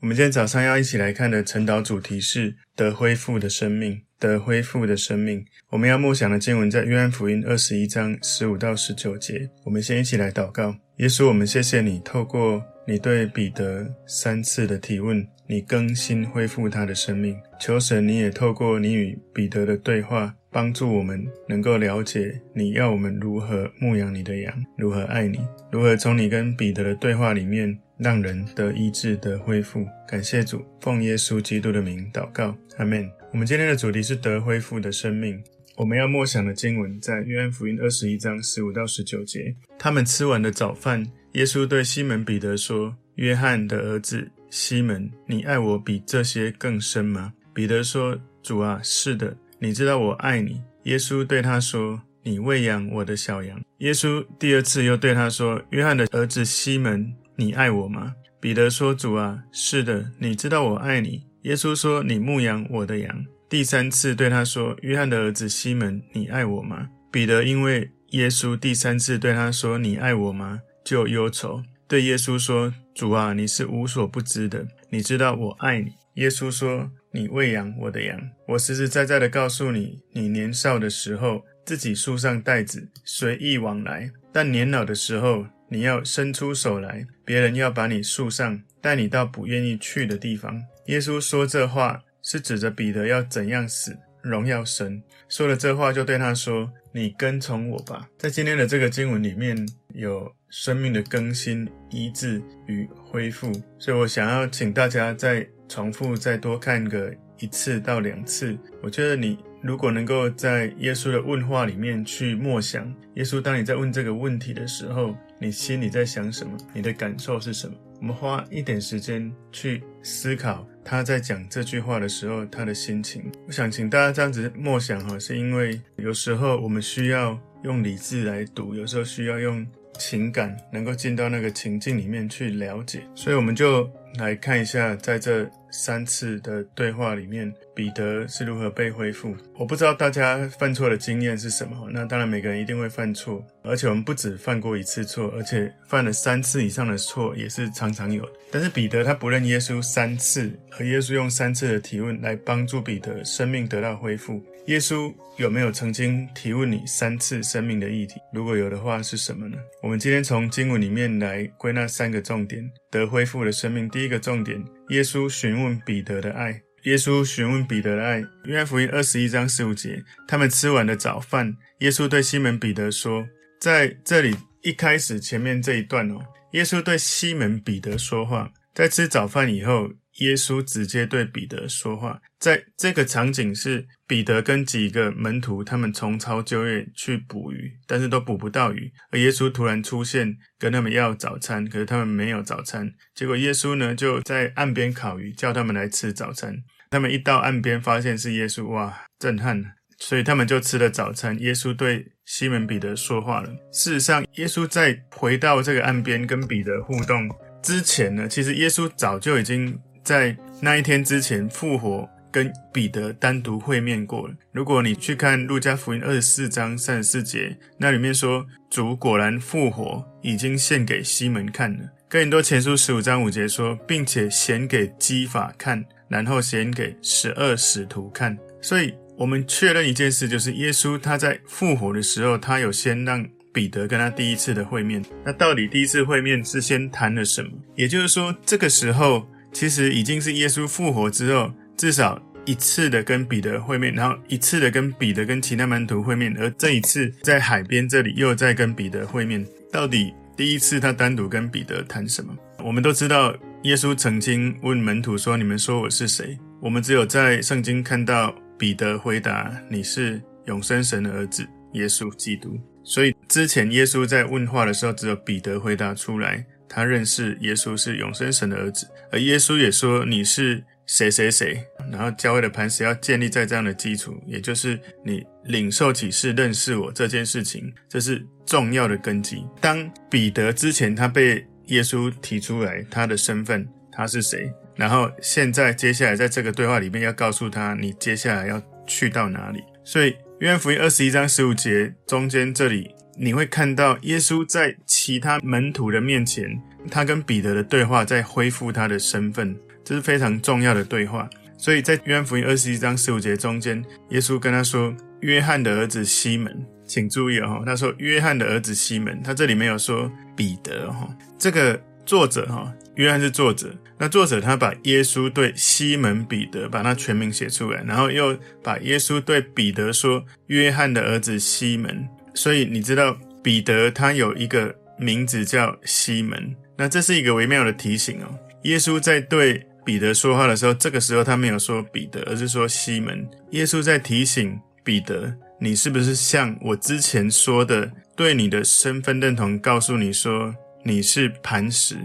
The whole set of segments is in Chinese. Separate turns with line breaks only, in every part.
我们今天早上要一起来看的晨祷主题是得恢复的生命。得恢复的生命。我们要默想的经文在约翰福音二十一章十五到十九节。我们先一起来祷告。耶稣，我们谢谢你，透过你对彼得三次的提问，你更新恢复他的生命。求神，你也透过你与彼得的对话，帮助我们能够了解你要我们如何牧养你的羊，如何爱你，如何从你跟彼得的对话里面。让人得医治、得恢复，感谢主，奉耶稣基督的名祷告，阿门。我们今天的主题是得恢复的生命。我们要默想的经文在约翰福音二十一章十五到十九节。他们吃完的早饭，耶稣对西门彼得说：“约翰的儿子西门，你爱我比这些更深吗？”彼得说：“主啊，是的，你知道我爱你。”耶稣对他说：“你喂养我的小羊。”耶稣第二次又对他说：“约翰的儿子西门。”你爱我吗？彼得说：“主啊，是的，你知道我爱你。”耶稣说：“你牧养我的羊。”第三次对他说：“约翰的儿子西门，你爱我吗？”彼得因为耶稣第三次对他说：“你爱我吗？”就忧愁，对耶稣说：“主啊，你是无所不知的，你知道我爱你。”耶稣说：“你喂养我的羊。我实实在在的告诉你，你年少的时候自己束上带子，随意往来；但年老的时候，你要伸出手来，别人要把你束上，带你到不愿意去的地方。耶稣说这话是指着彼得要怎样死，荣耀神。说了这话，就对他说：“你跟从我吧。”在今天的这个经文里面有生命的更新、医治与恢复，所以我想要请大家在重复、再多看个一次到两次。我觉得你如果能够在耶稣的问话里面去默想，耶稣当你在问这个问题的时候。你心里在想什么？你的感受是什么？我们花一点时间去思考他在讲这句话的时候他的心情。我想请大家这样子默想哈，是因为有时候我们需要用理智来读，有时候需要用情感能够进到那个情境里面去了解。所以我们就来看一下，在这三次的对话里面，彼得是如何被恢复。我不知道大家犯错的经验是什么，那当然每个人一定会犯错。而且我们不止犯过一次错，而且犯了三次以上的错也是常常有的。但是彼得他不认耶稣三次，而耶稣用三次的提问来帮助彼得生命得到恢复。耶稣有没有曾经提问你三次生命的议题？如果有的话，是什么呢？我们今天从经文里面来归纳三个重点：得恢复的生命。第一个重点，耶稣询问彼得的爱。耶稣询问彼得的爱。约翰福音二十一章十五节，他们吃完了早饭，耶稣对西门彼得说。在这里一开始前面这一段哦，耶稣对西门彼得说话，在吃早饭以后，耶稣直接对彼得说话。在这个场景是彼得跟几个门徒，他们重操旧业去捕鱼，但是都捕不到鱼，而耶稣突然出现，跟他们要早餐，可是他们没有早餐。结果耶稣呢就在岸边烤鱼，叫他们来吃早餐。他们一到岸边，发现是耶稣，哇，震撼！所以他们就吃了早餐。耶稣对西门彼得说话了。事实上，耶稣在回到这个岸边跟彼得互动之前呢，其实耶稣早就已经在那一天之前复活，跟彼得单独会面过了。如果你去看路加福音二十四章三十四节，那里面说主果然复活，已经献给西门看了。哥林多前书十五章五节说，并且显给基法看，然后显给十二使徒看。所以。我们确认一件事，就是耶稣他在复活的时候，他有先让彼得跟他第一次的会面。那到底第一次会面是先谈了什么？也就是说，这个时候其实已经是耶稣复活之后至少一次的跟彼得会面，然后一次的跟彼得跟其他门徒会面，而这一次在海边这里又在跟彼得会面。到底第一次他单独跟彼得谈什么？我们都知道，耶稣曾经问门徒说：“你们说我是谁？”我们只有在圣经看到。彼得回答：“你是永生神的儿子，耶稣基督。”所以之前耶稣在问话的时候，只有彼得回答出来，他认识耶稣是永生神的儿子。而耶稣也说：“你是谁谁谁。”然后教会的磐石要建立在这样的基础，也就是你领受启示、认识我这件事情，这是重要的根基。当彼得之前他被耶稣提出来他的身份，他是谁？然后现在接下来在这个对话里面要告诉他，你接下来要去到哪里。所以约翰福音二十一章十五节中间这里，你会看到耶稣在其他门徒的面前，他跟彼得的对话在恢复他的身份，这是非常重要的对话。所以在约翰福音二十一章十五节中间，耶稣跟他说：“约翰的儿子西门，请注意哦，他说约翰的儿子西门，他这里没有说彼得哦。这个作者哈，约翰是作者，那作者他把耶稣对西门彼得把他全名写出来，然后又把耶稣对彼得说约翰的儿子西门。”所以你知道彼得他有一个名字叫西门，那这是一个微妙的提醒哦。耶稣在对彼得说话的时候，这个时候他没有说彼得，而是说西门。耶稣在提醒彼得，你是不是像我之前说的，对你的身份认同，告诉你说你是磐石。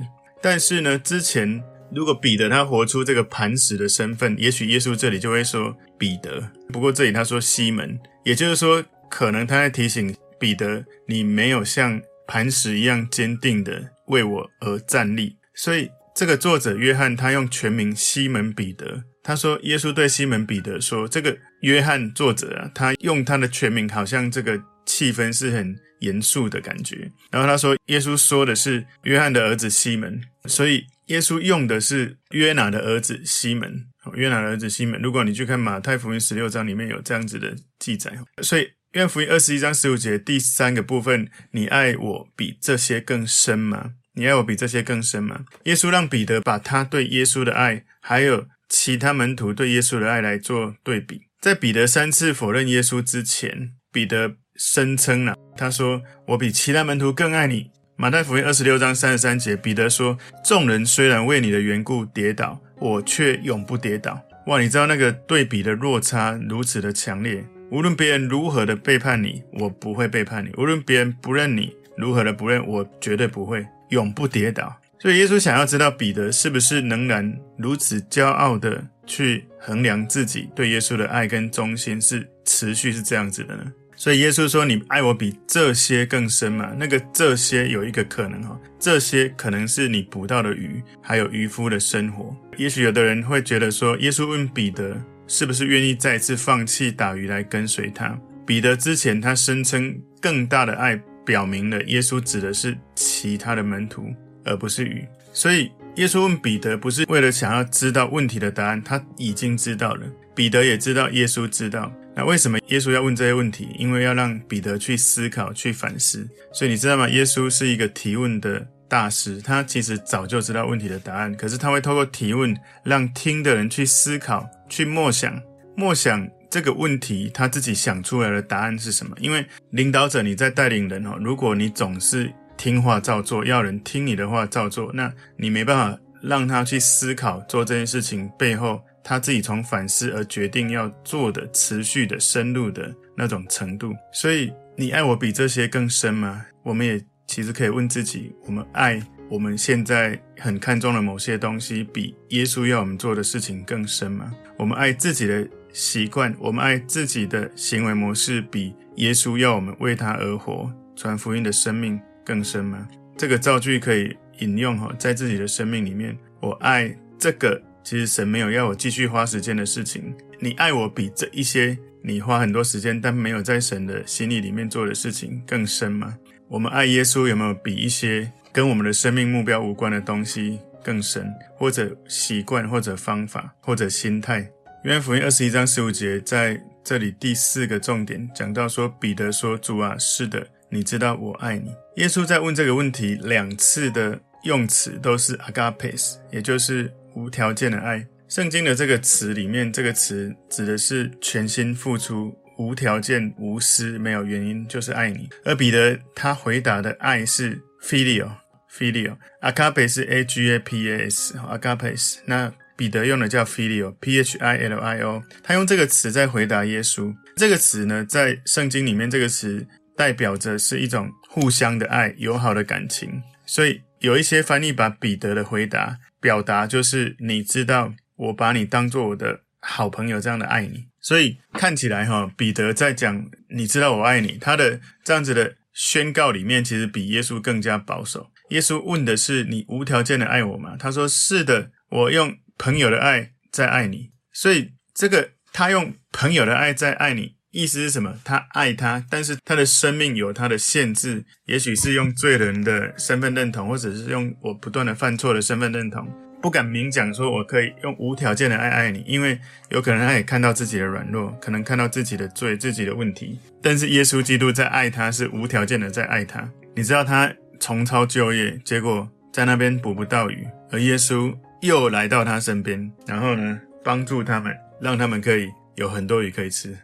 但是呢，之前如果彼得他活出这个磐石的身份，也许耶稣这里就会说彼得。不过这里他说西门，也就是说。可能他在提醒彼得，你没有像磐石一样坚定的为我而站立。所以这个作者约翰他用全名西门彼得，他说耶稣对西门彼得说，这个约翰作者啊，他用他的全名，好像这个气氛是很严肃的感觉。然后他说耶稣说的是约翰的儿子西门，所以耶稣用的是约拿的儿子西门。约拿的儿子西门，如果你去看马太福音十六章里面有这样子的记载，所以。约福音二十一章十五节第三个部分，你爱我比这些更深吗？你爱我比这些更深吗？耶稣让彼得把他对耶稣的爱，还有其他门徒对耶稣的爱来做对比。在彼得三次否认耶稣之前，彼得声称了，他说：“我比其他门徒更爱你。”马太福音二十六章三十三节，彼得说：“众人虽然为你的缘故跌倒，我却永不跌倒。”哇，你知道那个对比的落差如此的强烈。无论别人如何的背叛你，我不会背叛你；无论别人不认你，如何的不认，我绝对不会，永不跌倒。所以耶稣想要知道彼得是不是仍然如此骄傲的去衡量自己对耶稣的爱跟忠心是持续是这样子的呢？所以耶稣说：“你爱我比这些更深嘛？”那个这些有一个可能哈，这些可能是你捕到的鱼，还有渔夫的生活。也许有的人会觉得说，耶稣问彼得。是不是愿意再次放弃打鱼来跟随他？彼得之前他声称更大的爱，表明了耶稣指的是其他的门徒，而不是鱼。所以耶稣问彼得，不是为了想要知道问题的答案，他已经知道了。彼得也知道耶稣知道。那为什么耶稣要问这些问题？因为要让彼得去思考、去反思。所以你知道吗？耶稣是一个提问的。大师，他其实早就知道问题的答案，可是他会透过提问，让听的人去思考、去默想、默想这个问题，他自己想出来的答案是什么？因为领导者你在带领人哦，如果你总是听话照做，要人听你的话照做，那你没办法让他去思考做这件事情背后他自己从反思而决定要做的持续的深入的那种程度。所以，你爱我比这些更深吗？我们也。其实可以问自己：我们爱我们现在很看重的某些东西，比耶稣要我们做的事情更深吗？我们爱自己的习惯，我们爱自己的行为模式，比耶稣要我们为他而活、传福音的生命更深吗？这个造句可以引用哈，在自己的生命里面，我爱这个，其实神没有要我继续花时间的事情。你爱我比这一些你花很多时间但没有在神的心意里面做的事情更深吗？我们爱耶稣有没有比一些跟我们的生命目标无关的东西更深？或者习惯，或者方法，或者心态？约翰福音二十一章十五节在这里第四个重点讲到说，彼得说：“主啊，是的，你知道我爱你。”耶稣在问这个问题两次的用词都是 agapes，也就是无条件的爱。圣经的这个词里面，这个词指的是全心付出。无条件、无私、没有原因，就是爱你。而彼得他回答的爱是 Filial Philio，Agape 是 agapas，Agape。那彼得用的叫 Philio，p h i l i o，。他用这个词在回答耶稣。这个词呢，在圣经里面，这个词代表着是一种互相的爱、友好的感情。所以有一些翻译把彼得的回答表达就是：你知道，我把你当做我的好朋友这样的爱你。所以看起来哈，彼得在讲“你知道我爱你”，他的这样子的宣告里面，其实比耶稣更加保守。耶稣问的是：“你无条件的爱我吗？”他说：“是的，我用朋友的爱在爱你。”所以这个他用朋友的爱在爱你，意思是什么？他爱他，但是他的生命有他的限制，也许是用罪人的身份认同，或者是用我不断的犯错的身份认同，不敢明讲说我可以用无条件的爱爱你，因为有可能他也看到自己的软弱，可能看到自己的罪、自己的问题。但是耶稣基督在爱他，是无条件的在爱他。你知道他重操旧业，结果在那边捕不到鱼，而耶稣又来到他身边，然后呢，帮助他们，让他们可以有很多鱼可以吃。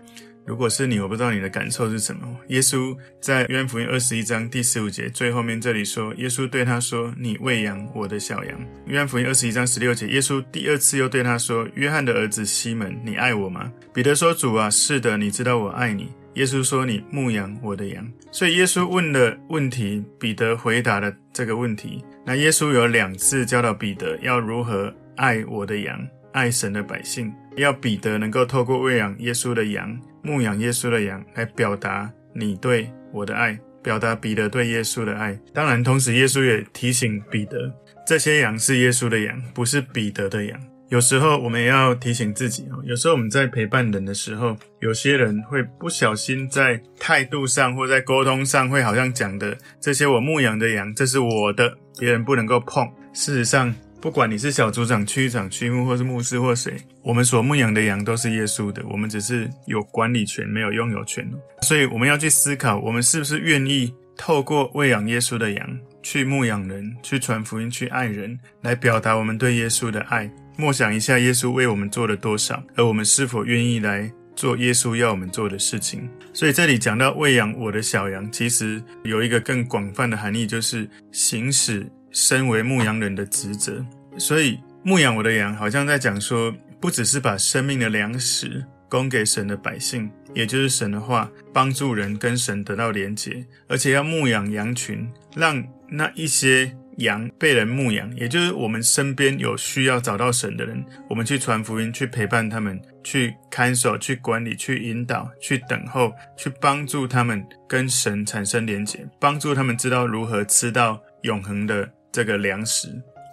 如果是你，我不知道你的感受是什么。耶稣在约翰福音二十一章第十五节最后面这里说，耶稣对他说：“你喂养我的小羊。”约翰福音二十一章十六节，耶稣第二次又对他说：“约翰的儿子西门，你爱我吗？”彼得说：“主啊，是的，你知道我爱你。”耶稣说：“你牧养我的羊。”所以耶稣问的问题，彼得回答了这个问题。那耶稣有两次教导彼得要如何爱我的羊，爱神的百姓，要彼得能够透过喂养耶稣的羊。牧养耶稣的羊，来表达你对我的爱，表达彼得对耶稣的爱。当然，同时耶稣也提醒彼得，这些羊是耶稣的羊，不是彼得的羊。有时候我们也要提醒自己哦，有时候我们在陪伴人的时候，有些人会不小心在态度上或在沟通上，会好像讲的这些我牧养的羊，这是我的，别人不能够碰。事实上，不管你是小组长、区长、区牧，或是牧师或谁，我们所牧养的羊都是耶稣的，我们只是有管理权，没有拥有权。所以我们要去思考，我们是不是愿意透过喂养耶稣的羊，去牧养人，去传福音，去爱人，来表达我们对耶稣的爱。默想一下，耶稣为我们做了多少，而我们是否愿意来做耶稣要我们做的事情？所以这里讲到喂养我的小羊，其实有一个更广泛的含义，就是行使。身为牧羊人的职责，所以牧养我的羊，好像在讲说，不只是把生命的粮食供给神的百姓，也就是神的话，帮助人跟神得到连结，而且要牧养羊群，让那一些羊被人牧养，也就是我们身边有需要找到神的人，我们去传福音，去陪伴他们，去看守，去管理，去引导，去等候，去帮助他们跟神产生连结，帮助他们知道如何吃到永恒的。这个粮食，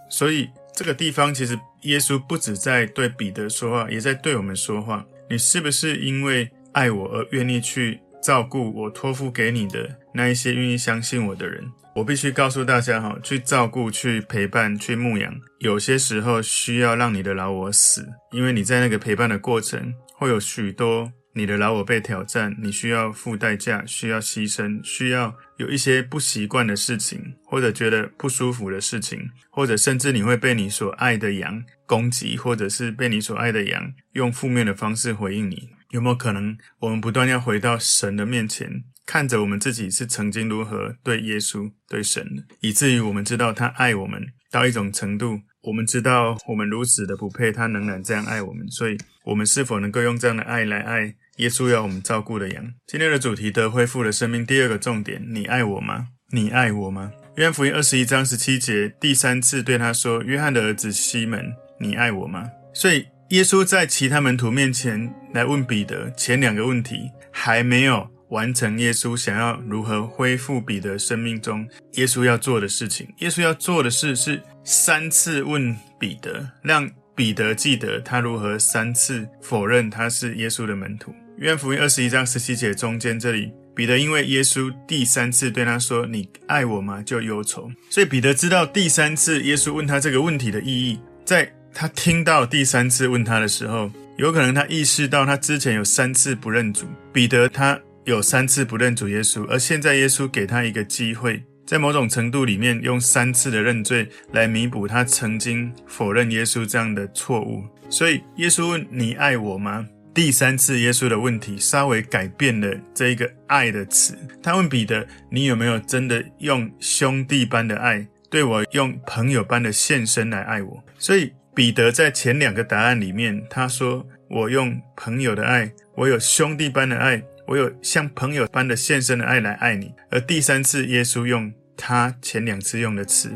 所以这个地方其实耶稣不止在对彼得说话，也在对我们说话。你是不是因为爱我而愿意去照顾我托付给你的那一些愿意相信我的人？我必须告诉大家哈，去照顾、去陪伴、去牧养，有些时候需要让你的老我死，因为你在那个陪伴的过程会有许多。你的老我被挑战，你需要付代价，需要牺牲，需要有一些不习惯的事情，或者觉得不舒服的事情，或者甚至你会被你所爱的羊攻击，或者是被你所爱的羊用负面的方式回应你。有没有可能，我们不断要回到神的面前，看着我们自己是曾经如何对耶稣、对神，以至于我们知道他爱我们到一种程度。我们知道我们如此的不配，他仍然这样爱我们，所以我们是否能够用这样的爱来爱耶稣要我们照顾的羊？今天的主题得恢复了生命，第二个重点：你爱我吗？你爱我吗？约翰福音二十一章十七节第三次对他说：“约翰的儿子西门，你爱我吗？”所以耶稣在其他门徒面前来问彼得前两个问题，还没有。完成耶稣想要如何恢复彼得生命中耶稣要做的事情。耶稣要做的事是三次问彼得，让彼得记得他如何三次否认他是耶稣的门徒。约翰福音二十一章十七节中间这里，彼得因为耶稣第三次对他说：“你爱我吗？”就忧愁。所以彼得知道第三次耶稣问他这个问题的意义。在他听到第三次问他的时候，有可能他意识到他之前有三次不认主。彼得他。有三次不认主耶稣，而现在耶稣给他一个机会，在某种程度里面用三次的认罪来弥补他曾经否认耶稣这样的错误。所以耶稣问：“你爱我吗？”第三次耶稣的问题稍微改变了这一个“爱”的词。他问彼得：“你有没有真的用兄弟般的爱对我，用朋友般的献身来爱我？”所以彼得在前两个答案里面，他说：“我用朋友的爱，我有兄弟般的爱。”我有像朋友般的献身的爱来爱你，而第三次耶稣用他前两次用的词，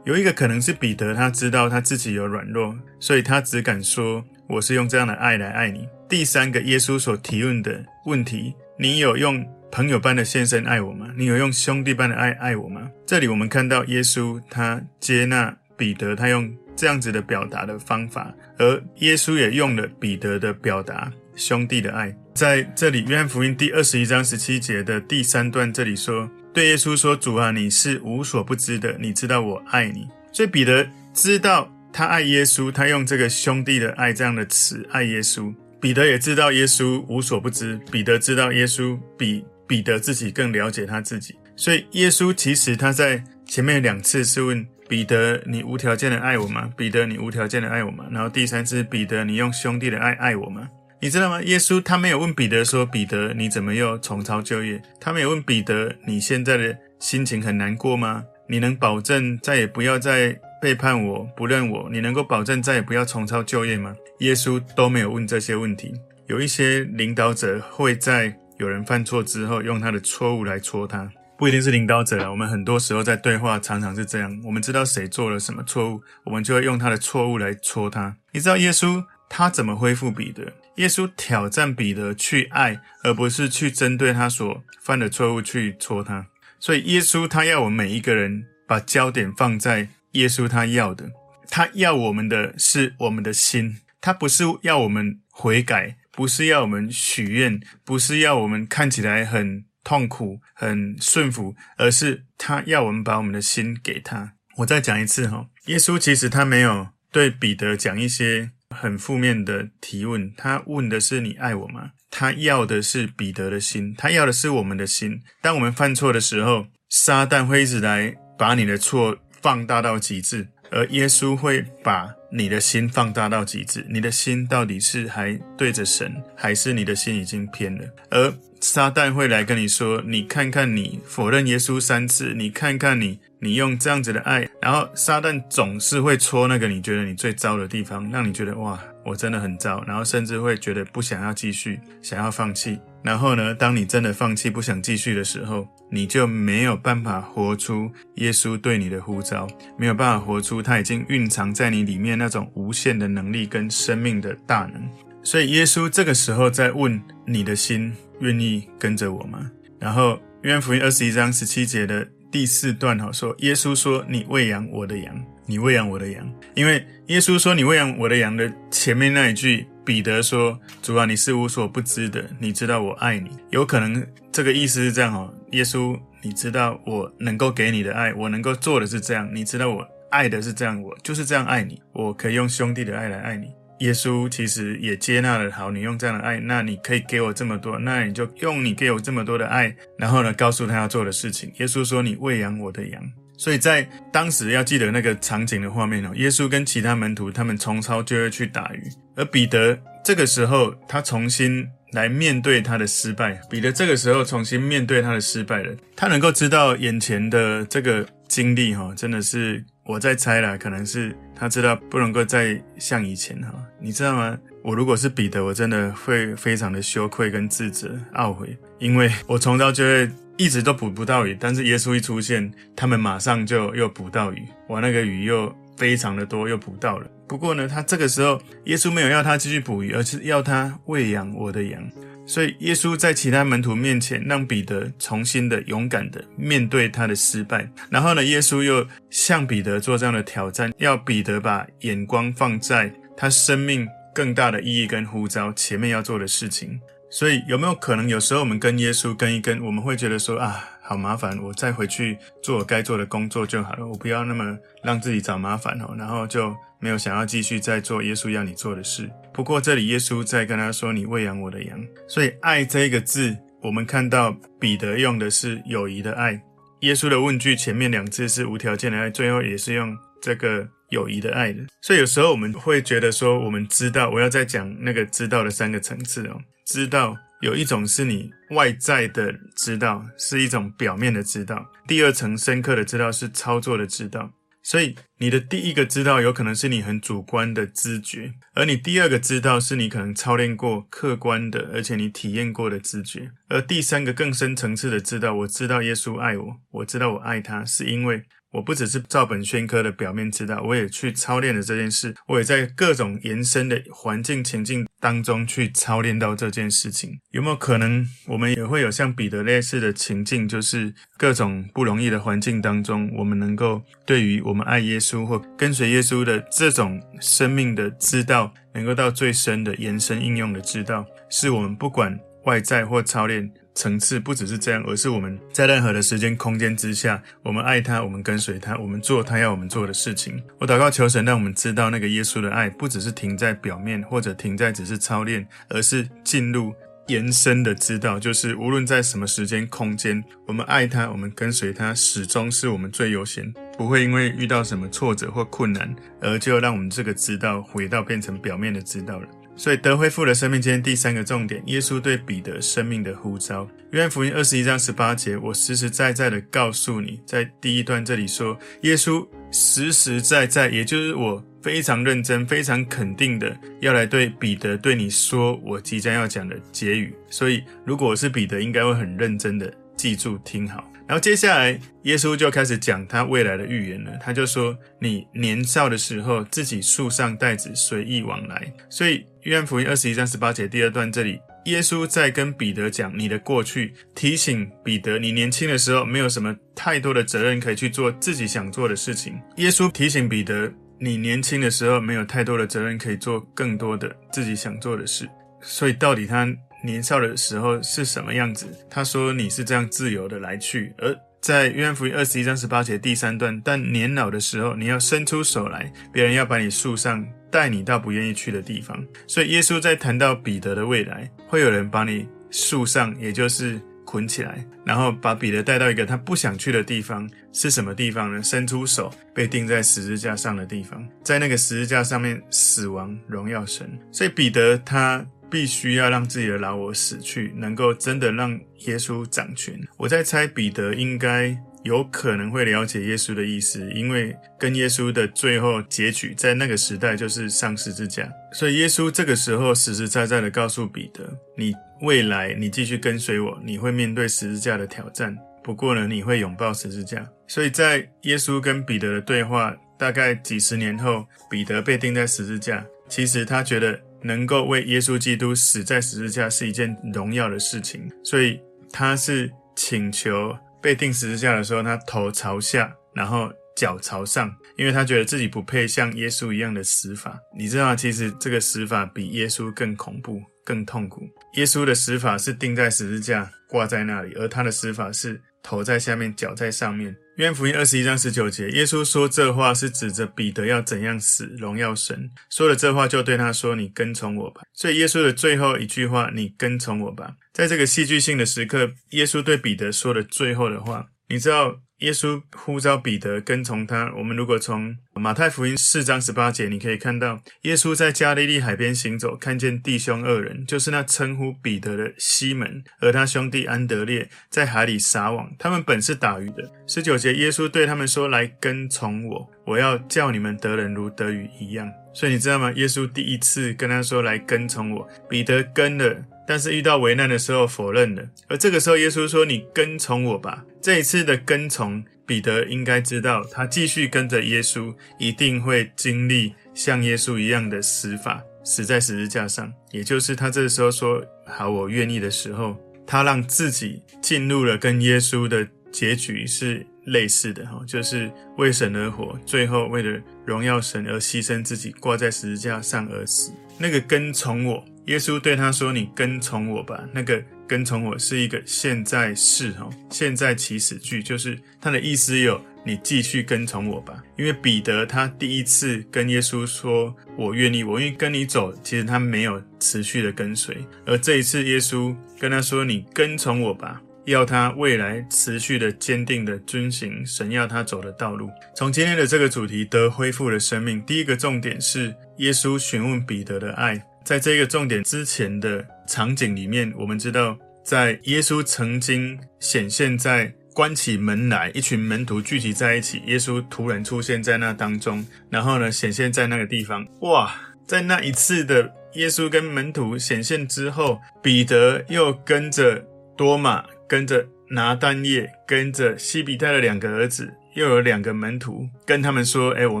有一个可能是彼得，他知道他自己有软弱，所以他只敢说我是用这样的爱来爱你。第三个耶稣所提问的问题，你有用朋友般的献身爱我吗？你有用兄弟般的爱爱我吗？这里我们看到耶稣他接纳彼得，他用这样子的表达的方法，而耶稣也用了彼得的表达兄弟的爱。在这里，约翰福音第二十一章十七节的第三段，这里说：“对耶稣说，主啊，你是无所不知的，你知道我爱你。”所以彼得知道他爱耶稣，他用这个兄弟的爱这样的词爱耶稣。彼得也知道耶稣无所不知，彼得知道耶稣比彼得自己更了解他自己。所以耶稣其实他在前面两次是问彼得：“你无条件的爱我吗？”彼得：“你无条件的爱我吗？”然后第三次，彼得：“你用兄弟的爱爱我吗？”你知道吗？耶稣他没有问彼得说：“彼得，你怎么又重操旧业？”他没有问彼得：“你现在的心情很难过吗？你能保证再也不要再背叛我、不认我？你能够保证再也不要重操旧业吗？”耶稣都没有问这些问题。有一些领导者会在有人犯错之后，用他的错误来戳他，不一定是领导者啊。我们很多时候在对话，常常是这样：我们知道谁做了什么错误，我们就会用他的错误来戳他。你知道耶稣他怎么恢复彼得？耶稣挑战彼得去爱，而不是去针对他所犯的错误去戳他。所以耶稣他要我们每一个人把焦点放在耶稣他要的，他要我们的是我们的心，他不是要我们悔改，不是要我们许愿，不是要我们看起来很痛苦、很顺服，而是他要我们把我们的心给他。我再讲一次哈，耶稣其实他没有对彼得讲一些。很负面的提问，他问的是你爱我吗？他要的是彼得的心，他要的是我们的心。当我们犯错的时候，撒旦会一直来把你的错放大到极致，而耶稣会把你的心放大到极致。你的心到底是还对着神，还是你的心已经偏了？而撒旦会来跟你说：“你看看你否认耶稣三次，你看看你。”你用这样子的爱，然后撒旦总是会戳那个你觉得你最糟的地方，让你觉得哇，我真的很糟，然后甚至会觉得不想要继续，想要放弃。然后呢，当你真的放弃，不想继续的时候，你就没有办法活出耶稣对你的呼召，没有办法活出他已经蕴藏在你里面那种无限的能力跟生命的大能。所以耶稣这个时候在问你的心愿意跟着我吗？然后约翰福音二十一章十七节的。第四段哈说，耶稣说：“你喂养我的羊，你喂养我的羊。”因为耶稣说：“你喂养我的羊”的前面那一句，彼得说：“主啊，你是无所不知的，你知道我爱你。”有可能这个意思是这样哈，耶稣，你知道我能够给你的爱，我能够做的是这样，你知道我爱的是这样，我就是这样爱你，我可以用兄弟的爱来爱你。耶稣其实也接纳了，好，你用这样的爱，那你可以给我这么多，那你就用你给我这么多的爱，然后呢，告诉他要做的事情。耶稣说：“你喂养我的羊。”所以在当时要记得那个场景的画面哦，耶稣跟其他门徒他们重操旧业去打鱼，而彼得这个时候他重新来面对他的失败。彼得这个时候重新面对他的失败了，他能够知道眼前的这个经历哈，真的是。我在猜啦，可能是他知道不能够再像以前哈，你知道吗？我如果是彼得，我真的会非常的羞愧跟自责、懊悔，因为我从到就会一直都捕不到鱼，但是耶稣一出现，他们马上就又捕到鱼，哇，那个鱼又非常的多，又捕到了。不过呢，他这个时候，耶稣没有要他继续捕鱼，而是要他喂养我的羊。所以，耶稣在其他门徒面前，让彼得重新的勇敢的面对他的失败。然后呢，耶稣又向彼得做这样的挑战，要彼得把眼光放在他生命更大的意义跟呼召前面要做的事情。所以，有没有可能，有时候我们跟耶稣跟一跟，我们会觉得说啊，好麻烦，我再回去做我该做的工作就好了，我不要那么让自己找麻烦哦，然后就没有想要继续再做耶稣要你做的事。不过这里耶稣在跟他说：“你喂养我的羊。”所以“爱”这一个字，我们看到彼得用的是友谊的爱。耶稣的问句前面两次是无条件的爱，最后也是用这个友谊的爱的。所以有时候我们会觉得说，我们知道，我要再讲那个知道的三个层次哦。知道有一种是你外在的知道，是一种表面的知道；第二层深刻的知道是操作的知道。所以，你的第一个知道有可能是你很主观的知觉，而你第二个知道是你可能操练过客观的，而且你体验过的知觉，而第三个更深层次的知道，我知道耶稣爱我，我知道我爱他，是因为我不只是照本宣科的表面知道，我也去操练了这件事，我也在各种延伸的环境情境当中去操练到这件事情。有没有可能，我们也会有像彼得类似的情境，就是各种不容易的环境当中，我们能够对于我们爱耶稣或跟随耶稣的这种生命的知道，能够到最深的延伸应用的知道，是我们不管外在或操练。层次不只是这样，而是我们在任何的时间空间之下，我们爱他，我们跟随他，我们做他要我们做的事情。我祷告求神，让我们知道那个耶稣的爱，不只是停在表面，或者停在只是操练，而是进入延伸的知道，就是无论在什么时间空间，我们爱他，我们跟随他，始终是我们最优先，不会因为遇到什么挫折或困难，而就让我们这个知道回到变成表面的知道了。所以得恢复了生命。今天第三个重点，耶稣对彼得生命的呼召。约翰福音二十一章十八节，我实实在在的告诉你，在第一段这里说，耶稣实实在在，也就是我非常认真、非常肯定的要来对彼得对你说，我即将要讲的结语。所以，如果我是彼得，应该会很认真的记住听好。然后接下来，耶稣就开始讲他未来的预言了。他就说：“你年少的时候，自己束上带子，随意往来。”所以，约翰福音二十一章十八节第二段这里，耶稣在跟彼得讲你的过去，提醒彼得，你年轻的时候没有什么太多的责任可以去做自己想做的事情。耶稣提醒彼得，你年轻的时候没有太多的责任可以做更多的自己想做的事。所以，到底他？年少的时候是什么样子？他说你是这样自由的来去，而在约翰福音二十一章十八节第三段，但年老的时候你要伸出手来，别人要把你束上，带你到不愿意去的地方。所以耶稣在谈到彼得的未来，会有人把你束上，也就是捆起来，然后把彼得带到一个他不想去的地方。是什么地方呢？伸出手，被钉在十字架上的地方，在那个十字架上面死亡，荣耀神。所以彼得他。必须要让自己的老我死去，能够真的让耶稣掌权。我在猜，彼得应该有可能会了解耶稣的意思，因为跟耶稣的最后结局在那个时代就是上十字架。所以耶稣这个时候实实在在的告诉彼得：你未来你继续跟随我，你会面对十字架的挑战。不过呢，你会拥抱十字架。所以在耶稣跟彼得的对话，大概几十年后，彼得被钉在十字架。其实他觉得。能够为耶稣基督死在十字架是一件荣耀的事情，所以他是请求被钉十字架的时候，他头朝下，然后脚朝上，因为他觉得自己不配像耶稣一样的死法。你知道，其实这个死法比耶稣更恐怖、更痛苦。耶稣的死法是钉在十字架，挂在那里，而他的死法是头在下面，脚在上面。约翰福音二十一章十九节，耶稣说这话是指着彼得要怎样死，荣耀神。说了这话，就对他说：“你跟从我吧。”所以耶稣的最后一句话：“你跟从我吧。”在这个戏剧性的时刻，耶稣对彼得说的最后的话，你知道？耶稣呼召彼得跟从他。我们如果从马太福音四章十八节，你可以看到，耶稣在加利利海边行走，看见弟兄二人，就是那称呼彼得的西门而他兄弟安德烈，在海里撒网。他们本是打鱼的。十九节，耶稣对他们说：“来跟从我，我要叫你们得人如得鱼一样。”所以你知道吗？耶稣第一次跟他说：“来跟从我。”彼得跟了。但是遇到危难的时候否认了，而这个时候耶稣说：“你跟从我吧。”这一次的跟从，彼得应该知道，他继续跟着耶稣，一定会经历像耶稣一样的死法，死在十字架上。也就是他这时候说：“好，我愿意”的时候，他让自己进入了跟耶稣的结局是类似的哈，就是为神而活，最后为了荣耀神而牺牲自己，挂在十字架上而死。那个跟从我。耶稣对他说：“你跟从我吧。”那个跟从我是一个现在式，哦，现在起始句，就是他的意思有你继续跟从我吧。因为彼得他第一次跟耶稣说：“我愿意，我愿意跟你走。”其实他没有持续的跟随，而这一次耶稣跟他说：“你跟从我吧。”要他未来持续的坚定的遵行神要他走的道路。从今天的这个主题得恢复的生命，第一个重点是耶稣询问彼得的爱。在这个重点之前的场景里面，我们知道，在耶稣曾经显现在关起门来，一群门徒聚集在一起，耶稣突然出现在那当中，然后呢，显现在那个地方。哇，在那一次的耶稣跟门徒显现之后，彼得又跟着多马，跟着拿但业，跟着西比泰的两个儿子又有两个门徒跟他们说：“哎，我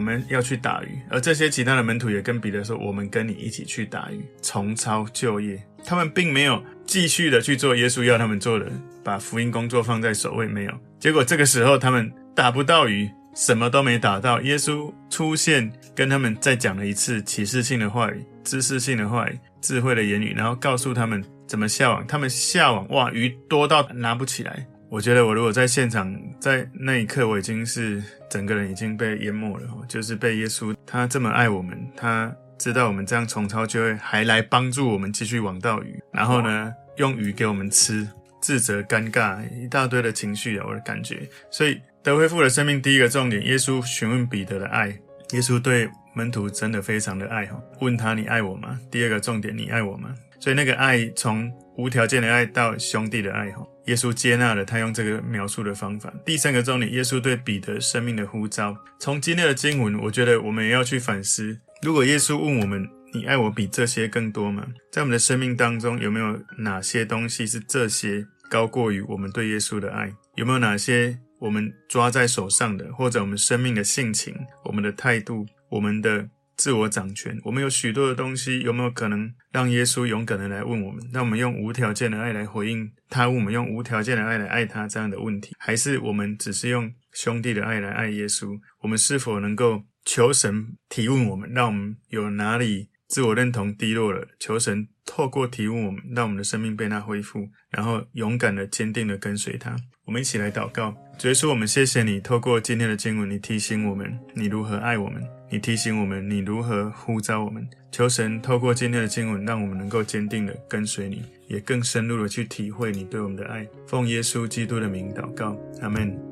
们要去打鱼。”而这些其他的门徒也跟彼得说：“我们跟你一起去打鱼，重操旧业。”他们并没有继续的去做耶稣要他们做的，把福音工作放在首位。没有。结果这个时候他们打不到鱼，什么都没打到。耶稣出现，跟他们再讲了一次启示性的话语、知识性的话语、智慧的言语，然后告诉他们怎么下网。他们下网，哇，鱼多到拿不起来。我觉得我如果在现场，在那一刻，我已经是整个人已经被淹没了，就是被耶稣他这么爱我们，他知道我们这样重操旧业，还来帮助我们继续网到鱼，然后呢，用鱼给我们吃，自责、尴尬，一大堆的情绪啊，我的感觉。所以得恢复了生命第一个重点，耶稣询问彼得的爱，耶稣对门徒真的非常的爱哈，问他你爱我吗？第二个重点，你爱我吗？所以那个爱从无条件的爱到兄弟的爱哈。耶稣接纳了他用这个描述的方法。第三个重点，耶稣对彼得生命的呼召。从今天的经文，我觉得我们也要去反思：如果耶稣问我们，“你爱我比这些更多吗？”在我们的生命当中，有没有哪些东西是这些高过于我们对耶稣的爱？有没有哪些我们抓在手上的，或者我们生命的性情、我们的态度、我们的？自我掌权，我们有许多的东西，有没有可能让耶稣勇敢的来问我们？让我们用无条件的爱来回应他，问我们用无条件的爱来爱他这样的问题，还是我们只是用兄弟的爱来爱耶稣？我们是否能够求神提问我们，让我们有哪里自我认同低落了？求神透过提问我们，让我们的生命被他恢复，然后勇敢的、坚定的跟随他。我们一起来祷告，主耶稣，我们谢谢你，透过今天的经文，你提醒我们你如何爱我们。你提醒我们，你如何呼召我们？求神透过今天的经文，让我们能够坚定的跟随你，也更深入的去体会你对我们的爱。奉耶稣基督的名祷告，阿门。